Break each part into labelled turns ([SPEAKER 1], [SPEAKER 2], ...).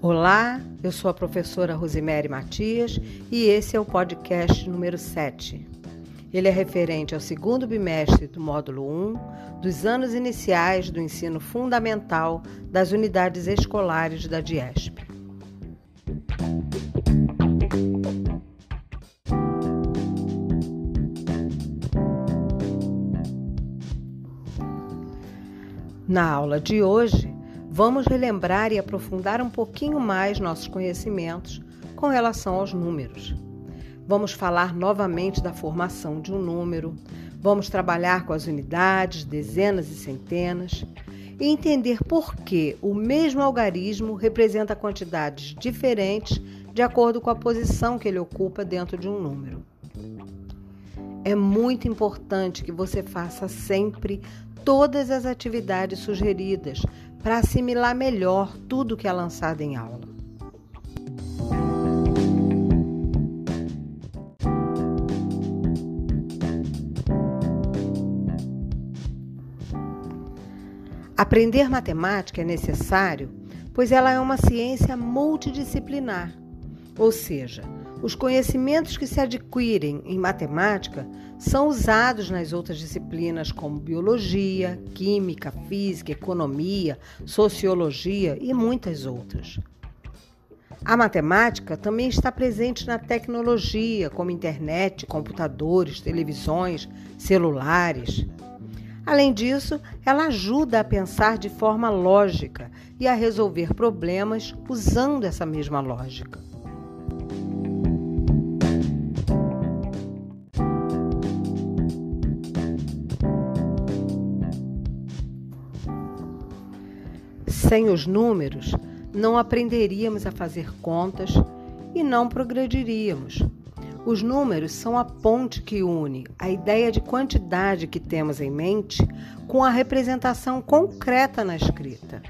[SPEAKER 1] Olá, eu sou a professora Rosemary Matias e esse é o podcast número 7. Ele é referente ao segundo bimestre do módulo 1 dos anos iniciais do ensino fundamental das unidades escolares da DIESP. Na aula de hoje, vamos relembrar e aprofundar um pouquinho mais nossos conhecimentos com relação aos números. Vamos falar novamente da formação de um número, vamos trabalhar com as unidades, dezenas e centenas e entender por que o mesmo algarismo representa quantidades diferentes de acordo com a posição que ele ocupa dentro de um número. É muito importante que você faça sempre todas as atividades sugeridas para assimilar melhor tudo que é lançado em aula. Aprender matemática é necessário, pois ela é uma ciência multidisciplinar, ou seja, os conhecimentos que se adquirem em matemática são usados nas outras disciplinas como biologia, química, física, economia, sociologia e muitas outras. A matemática também está presente na tecnologia, como internet, computadores, televisões, celulares. Além disso, ela ajuda a pensar de forma lógica e a resolver problemas usando essa mesma lógica. Sem os números, não aprenderíamos a fazer contas e não progrediríamos. Os números são a ponte que une a ideia de quantidade que temos em mente com a representação concreta na escrita.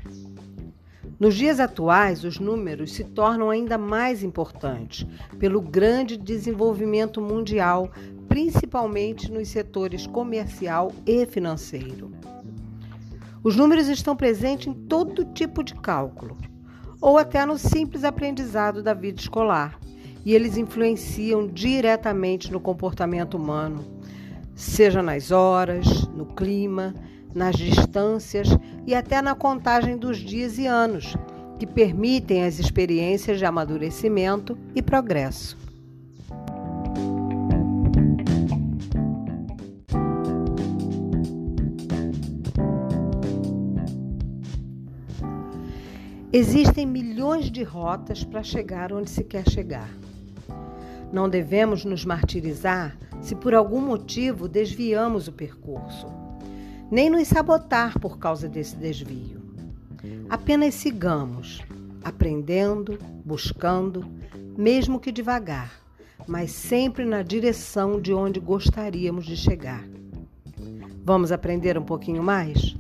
[SPEAKER 1] Nos dias atuais, os números se tornam ainda mais importantes pelo grande desenvolvimento mundial, principalmente nos setores comercial e financeiro. Os números estão presentes em todo tipo de cálculo, ou até no simples aprendizado da vida escolar, e eles influenciam diretamente no comportamento humano, seja nas horas, no clima, nas distâncias e até na contagem dos dias e anos, que permitem as experiências de amadurecimento e progresso. Existem milhões de rotas para chegar onde se quer chegar. Não devemos nos martirizar se por algum motivo desviamos o percurso, nem nos sabotar por causa desse desvio. Apenas sigamos, aprendendo, buscando, mesmo que devagar, mas sempre na direção de onde gostaríamos de chegar. Vamos aprender um pouquinho mais?